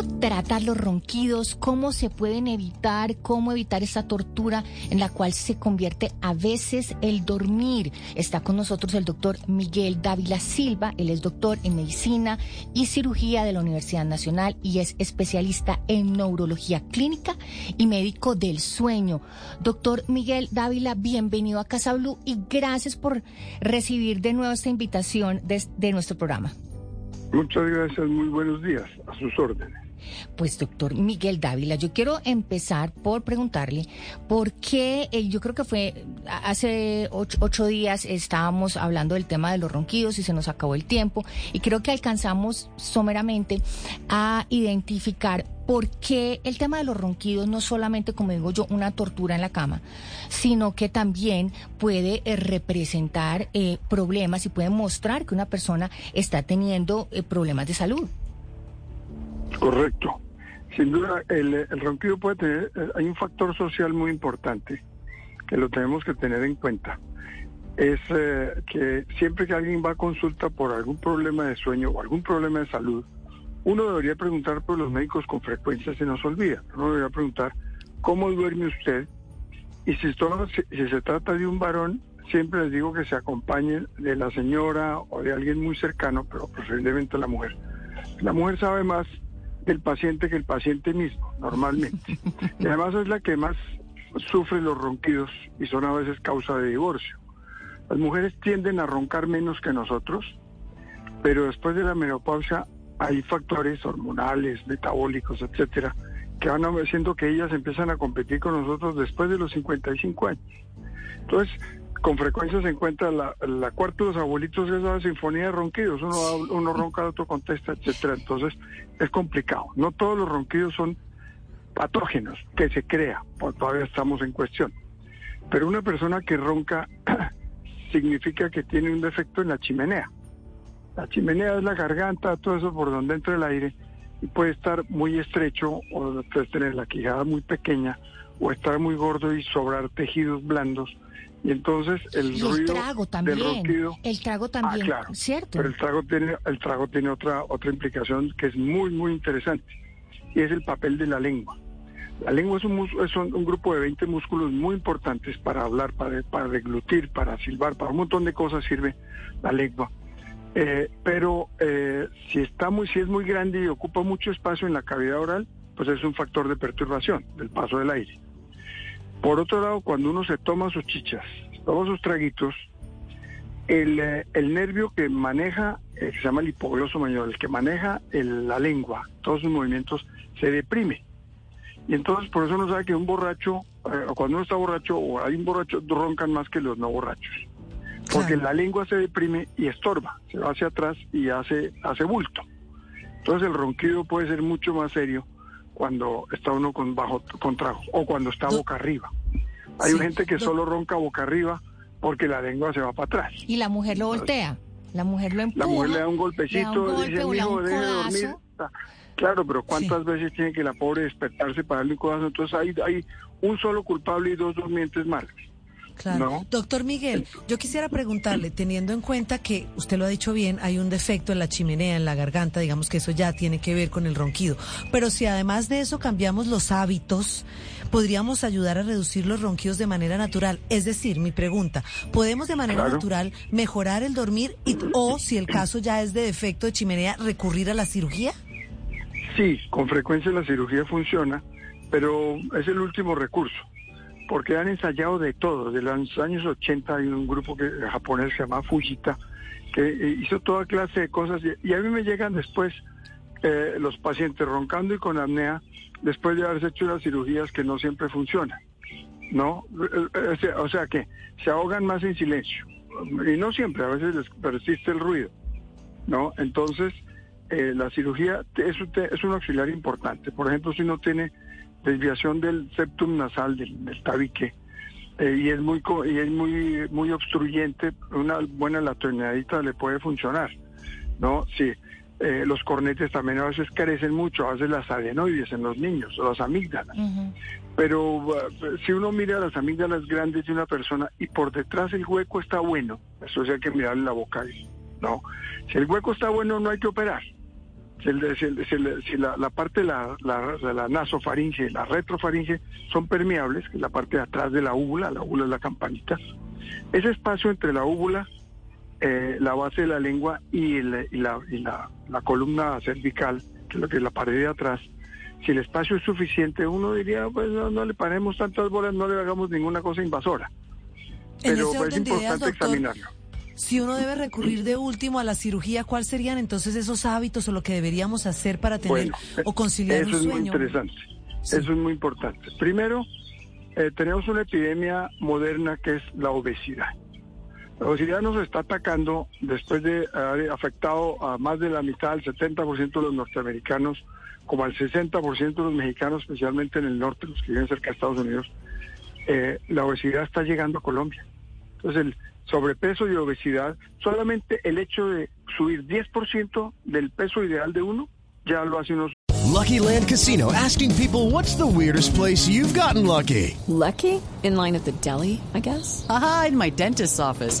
¿Cómo tratar los ronquidos? ¿Cómo se pueden evitar? ¿Cómo evitar esa tortura en la cual se convierte a veces el dormir? Está con nosotros el doctor Miguel Dávila Silva. Él es doctor en medicina y cirugía de la Universidad Nacional y es especialista en neurología clínica y médico del sueño. Doctor Miguel Dávila, bienvenido a Casa Blue y gracias por recibir de nuevo esta invitación de, de nuestro programa. Muchas gracias, muy buenos días, a sus órdenes. Pues doctor Miguel Dávila, yo quiero empezar por preguntarle por qué, eh, yo creo que fue hace ocho, días estábamos hablando del tema de los ronquidos y se nos acabó el tiempo y creo que alcanzamos someramente a identificar por qué el tema de los ronquidos no solamente, como digo yo, una tortura en la cama, sino que también puede eh, representar eh, problemas y puede mostrar que una persona está teniendo eh, problemas de salud. Correcto. Sin duda, el, el, ronquido puede tener, hay un factor social muy importante que lo tenemos que tener en cuenta. Es eh, que siempre que alguien va a consulta por algún problema de sueño o algún problema de salud, uno debería preguntar por los médicos con frecuencia se nos olvida. Uno debería preguntar cómo duerme usted y si, se trata de un varón, siempre les digo que se acompañen de la señora o de alguien muy cercano, pero preferiblemente la mujer. La mujer sabe más del paciente que el paciente mismo, normalmente. Y además es la que más sufre los ronquidos y son a veces causa de divorcio. Las mujeres tienden a roncar menos que nosotros, pero después de la menopausia hay factores hormonales, metabólicos, etcétera, que van haciendo que ellas empiezan a competir con nosotros después de los 55 años. Entonces, con frecuencia se encuentra la, la cuarta de los abuelitos es la sinfonía de ronquidos, uno, uno ronca, otro contesta, etcétera. Entonces, es complicado. No todos los ronquidos son patógenos, que se crea, todavía estamos en cuestión. Pero una persona que ronca significa que tiene un defecto en la chimenea. La chimenea es la garganta, todo eso por donde entra el aire, y puede estar muy estrecho, o puede tener la quijada muy pequeña, o estar muy gordo y sobrar tejidos blandos. Y entonces el, y ruido el trago también, del ronquido, el trago también, ah, claro, ¿cierto? Pero el trago tiene, el trago tiene otra, otra implicación que es muy, muy interesante, y es el papel de la lengua. La lengua es un, es un, un grupo de 20 músculos muy importantes para hablar, para, para deglutir, para silbar, para un montón de cosas sirve la lengua. Eh, pero eh, si está muy, si es muy grande y ocupa mucho espacio en la cavidad oral, pues es un factor de perturbación del paso del aire. Por otro lado, cuando uno se toma sus chichas, toma sus traguitos, el, eh, el nervio que maneja, eh, que se llama el hipogloso mayor, el que maneja el, la lengua, todos sus movimientos, se deprime. Y entonces por eso uno sabe que un borracho, eh, cuando uno está borracho o hay un borracho, roncan más que los no borrachos. Porque claro. la lengua se deprime y estorba, se va hacia atrás y hace, hace bulto. Entonces el ronquido puede ser mucho más serio cuando está uno con bajo con trago o cuando está boca arriba. Hay sí, gente que solo ronca boca arriba porque la lengua se va para atrás. Y la mujer lo voltea, la mujer lo empuja. La mujer le da un golpecito, le, un golpe, dice, dormir. Claro, pero ¿cuántas sí. veces tiene que la pobre despertarse para darle un codazo? Entonces hay, hay un solo culpable y dos durmientes malos. Claro. ¿No? Doctor Miguel, yo quisiera preguntarle, teniendo en cuenta que usted lo ha dicho bien, hay un defecto en la chimenea, en la garganta, digamos que eso ya tiene que ver con el ronquido. Pero si además de eso cambiamos los hábitos, podríamos ayudar a reducir los ronquidos de manera natural. Es decir, mi pregunta, ¿podemos de manera Claro. natural mejorar el dormir y, o, si el caso ya es de defecto de chimenea, recurrir a la cirugía? Sí, con frecuencia la cirugía funciona, pero es el último recurso, porque han ensayado de todo. De los años 80 hay un grupo que, japonés que se llama Fujita, que eh, hizo toda clase de cosas y, a mí me llegan después eh, los pacientes roncando y con apnea después de haberse hecho las cirugías que no siempre funcionan. ¿No? Eh, eh, O sea que se ahogan más en silencio. Y no siempre, a veces les persiste el ruido. ¿No? Entonces, eh, la cirugía es, es un auxiliar importante. Por ejemplo, si uno tiene desviación del septum nasal, del, del tabique, eh, y es muy y es muy muy obstruyente, una buena latonidadita le puede funcionar, ¿no? Sí. Eh, los cornetes también a veces carecen mucho, a veces las adenoides en los niños, o las amígdalas. Pero uh, si uno mira las amígdalas grandes de una persona y por detrás el hueco está bueno, eso sí hay que mirarle la boca ¿no? Si el hueco está bueno, no hay que operar. Si la, la parte de la, la, la nasofaringe y la retrofaringe son permeables, que es la parte de atrás de la úvula, la úvula es la campanita, ese espacio entre la úvula, eh, la base de la lengua y, el- y la, y la- la columna cervical, que es lo que es la pared de atrás, si el espacio es suficiente, uno diría, pues no, no le paremos tantas bolas, no le hagamos ninguna cosa invasora. Pero pues, es importante doctor, examinarlo. Si uno debe recurrir de último a la cirugía, ¿cuáles serían entonces esos hábitos o lo que deberíamos hacer para tener Bueno, o conciliar eso un es muy sueño? interesante. Sí. Eso es muy importante. Primero, eh, tenemos una epidemia moderna que es la obesidad. La obesidad nos está atacando después de haber afectado a más de la mitad, al 70% de los norteamericanos, como al 60% de los mexicanos, especialmente en el norte, los que viven cerca de Estados Unidos. Eh, la obesidad está llegando a Colombia. Entonces, el sobrepeso y obesidad, solamente el hecho de subir 10% del peso ideal de uno, ya lo hace unos Lucky Land Casino asking people what's the weirdest place you've gotten lucky? Lucky? In line at the deli, I guess? Aha, in my dentist's office.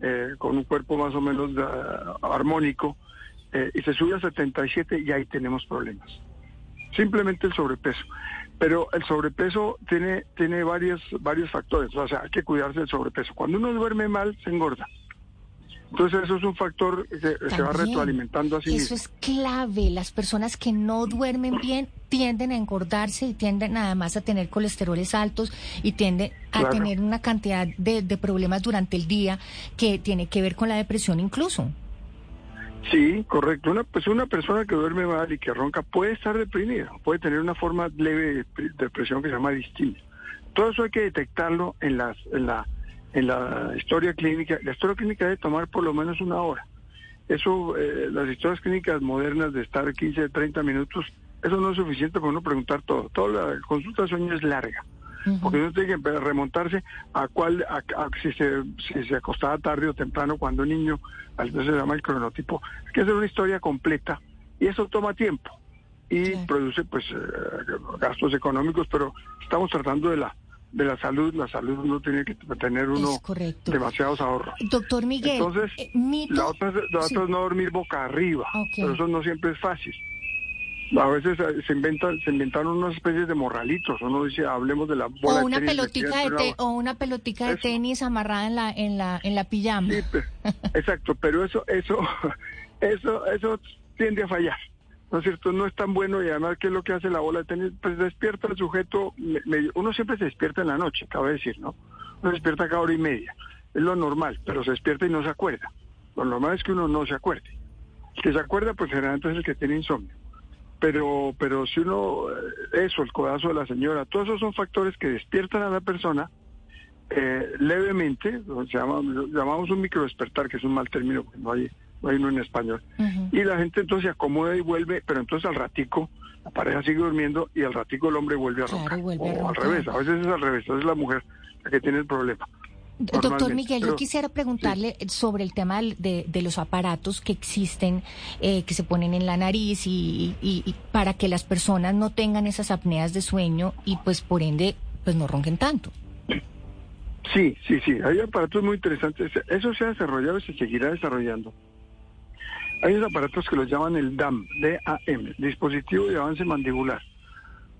eh, con un cuerpo más o menos ah, armónico eh, y se sube a 77 y ahí tenemos problemas. Simplemente el sobrepeso. Pero el sobrepeso tiene, tiene varios, varios factores. O sea, hay que cuidarse del sobrepeso. Cuando uno duerme mal, se engorda. Entonces eso es un factor que se va retroalimentando a sí Eso mismo. es clave. Las personas que no duermen bien tienden a engordarse y tienden además a tener colesteroles altos y tienden a Claro. tener una cantidad de, de problemas durante el día que tiene que ver con la depresión incluso. Sí, correcto. Una, pues una persona que duerme mal y que ronca puede estar deprimida, puede tener una forma leve de depre- depresión que se llama distimia. Todo eso hay que detectarlo en, las, en, la, en la historia clínica. La historia clínica debe tomar por lo menos una hora. Eso, eh, las historias clínicas modernas de estar 15, 30 minutos, eso no es suficiente para uno preguntar todo. Toda la consulta de sueño es larga. Porque uno tiene que remontarse a cuál, a, a- si, se, si se acostaba tarde o temprano cuando niño, a veces se llama el cronotipo. Hay que hacer una historia completa y eso toma tiempo y produce pues eh, gastos económicos, pero estamos tratando de la de la salud. La salud no tiene que tener uno demasiados ahorros. Doctor Miguel, Entonces, eh, La otra, es- la Sí. otra es no dormir boca arriba, pero eso no siempre es fácil. A veces eh, se inventan, se inventaron unas especies de morralitos. Uno dice, hablemos de la bola o una de tenis pelotica de te- o una pelotica de Eso. tenis amarrada en la en la en la pijama. Sí, exacto, pero eso, eso, eso, eso tiende a fallar. ¿No es cierto? No es tan bueno y además, ¿qué es lo que hace la bola de tenis? Pues despierta al sujeto, me- uno siempre se despierta en la noche, cabe decir, ¿no? Uno se despierta cada hora y media. Es lo normal, pero se despierta y no se acuerda. Lo normal es que uno no se acuerde. El que se acuerda, pues generalmente es el que tiene insomnio. Pero, pero si uno, eh, eso, el codazo de la señora, todos esos son factores que despiertan a la persona eh, levemente, lo que se llama- lo llamamos un microdespertar, que es un mal término, no hay, no hay uno en español. Y la gente entonces se acomoda y vuelve, pero entonces al ratico la pareja sigue durmiendo y al ratico el hombre vuelve a Claro, roncar. a o al revés, a veces es al revés, entonces es la mujer la que tiene el problema. Doctor Miguel, yo quisiera preguntarle sobre el tema de, de los aparatos que existen, eh, que se ponen en la nariz y, y- y para que las personas no tengan esas apneas de sueño y pues por ende pues no ronquen tanto. Sí, sí, sí, hay aparatos muy interesantes. Eso se ha desarrollado y se seguirá desarrollando. Hay unos aparatos que los llaman el DAM, D-A-M, dispositivo de avance mandibular.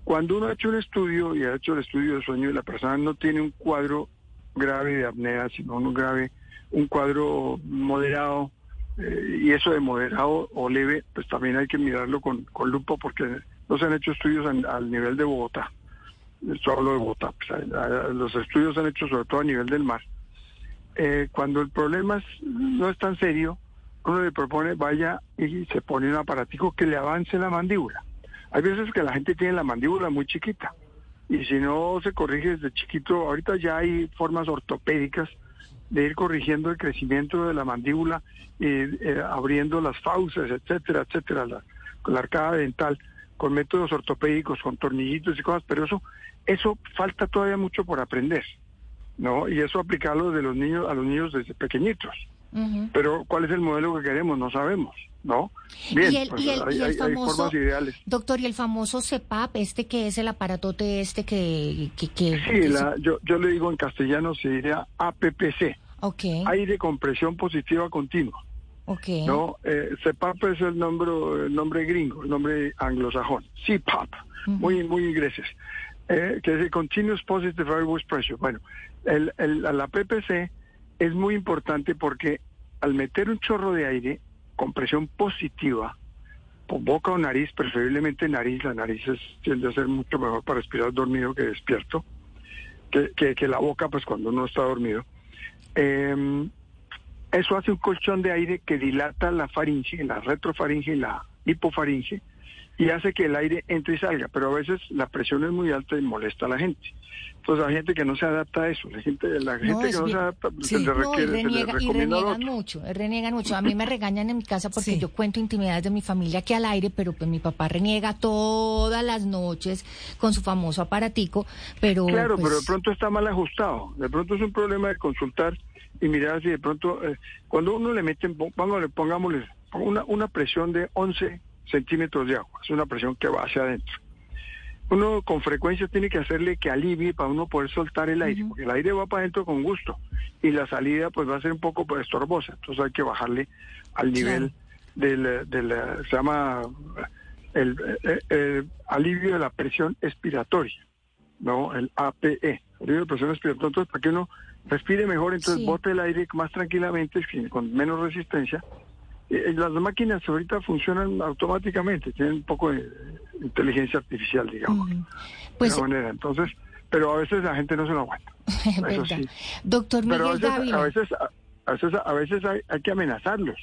Cuando uno ha hecho un estudio y ha hecho el estudio de sueño y la persona no tiene un cuadro grave de apnea, sino un grave, un cuadro moderado, eh, y eso de moderado o leve, pues también hay que mirarlo con, con lupa porque no se han hecho estudios al nivel de Bogotá. Esto hablo de Bogotá. pues, los estudios se han hecho sobre todo a nivel del mar. Eh, cuando el problema no es tan serio, uno le propone vaya y se pone un aparatico que le avance la mandíbula. Hay veces que la gente tiene la mandíbula muy chiquita y si no se corrige desde chiquito, ahorita ya hay formas ortopédicas de ir corrigiendo el crecimiento de la mandíbula y eh, abriendo las fauces, etcétera, etcétera, la, con la arcada dental, con métodos ortopédicos, con tornillitos y cosas, pero eso, eso falta todavía mucho por aprender, ¿no? Y eso aplicarlo de los niños a los niños desde pequeñitos. Pero ¿cuál es el modelo que queremos? No sabemos, ¿no? Bien, y el, pues, y el- hay, y el hay- hay famoso, formas ideales. doctor, y el famoso CEPAP, este que es el aparatote este que... que, que- Sí, la- yo, yo le digo en castellano, se diría APPC, Ok, aire compresión positiva continua. ok. No, eh, CPAP es el nombre, el nombre gringo, el nombre anglosajón. CPAP, muy, muy ingleses. Eh, que es el Continuous Positive Air Voice Pressure. Bueno, el, el- la PPC es muy importante porque al meter un chorro de aire con presión positiva, por boca o nariz, preferiblemente nariz, la nariz es, tiende a ser mucho mejor para respirar dormido que despierto, que, que, que la boca, pues cuando uno está dormido. Eh, eso hace un colchón de aire que dilata la faringe, la retrofaringe y la hipofaringe y hace que el aire entre y salga, pero a veces la presión es muy alta y molesta a la gente. Entonces hay gente que no se adapta a eso, la gente, la gente que no se adapta sí. se le No, y, requiere, se le reniega- y al reniegan mucho, eh, reniegan mucho. A mí me regañan en mi casa porque Sí. yo cuento intimidades de mi familia aquí al aire, pero pues mi papá reniega todas las noches con su famoso aparatico, pero... Claro, pues, pero de pronto está mal ajustado. De pronto es un problema de consultar y mirar si de pronto, eh, cuando uno le mete, pongámosle, pongámosle una, una presión de 11 centímetros de agua, es una presión que va hacia adentro. Uno con frecuencia tiene que hacerle que alivie para uno poder soltar el aire, porque el aire va para adentro con gusto y la salida pues va a ser un poco pues, estorbosa, entonces hay que bajarle al nivel del, del, se llama el, eh, eh, alivio de la presión expiratoria. ¿no? El APE, alivio de presión expiratoria. Entonces, para que uno respire mejor, entonces Sí. bote el aire más tranquilamente, con menos resistencia. Eh, las máquinas ahorita funcionan automáticamente, tienen un poco de inteligencia artificial, digamos, pues, de alguna manera. Entonces, pero a veces la gente no se lo aguanta. es eso sí. Doctor Pero a Miguel veces, a veces, a veces, a veces hay, hay que amenazarlos.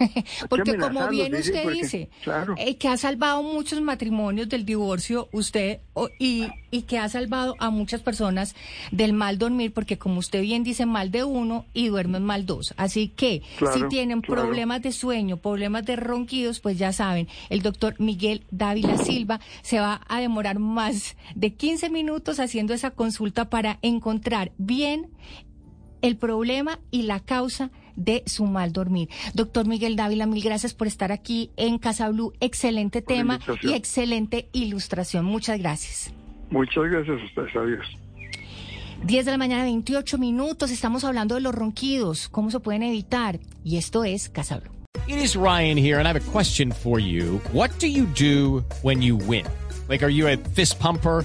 porque como bien usted porque- dice, claro. eh, que ha salvado muchos matrimonios del divorcio, usted, y, y que ha salvado a muchas personas del mal dormir, porque como usted bien dice, mal de uno y duermen mal dos. Así que Claro, si tienen claro. problemas de sueño, problemas de ronquidos, pues ya saben, el doctor Miguel Dávila Silva se va a demorar más de 15 minutos haciendo esa consulta para encontrar bien el problema y la causa de su mal dormir. Doctor Miguel Dávila, mil gracias por estar aquí en Casa Blue. Excelente Por tema y excelente ilustración. Muchas gracias. Muchas gracias a ustedes, adiós. 10 de la mañana, 28 minutos. Estamos hablando de los ronquidos, cómo se pueden evitar. Y esto es Casa Blue. It is Ryan here, and I have a question for you. What do you do when you win? Like, are you a fist pumper?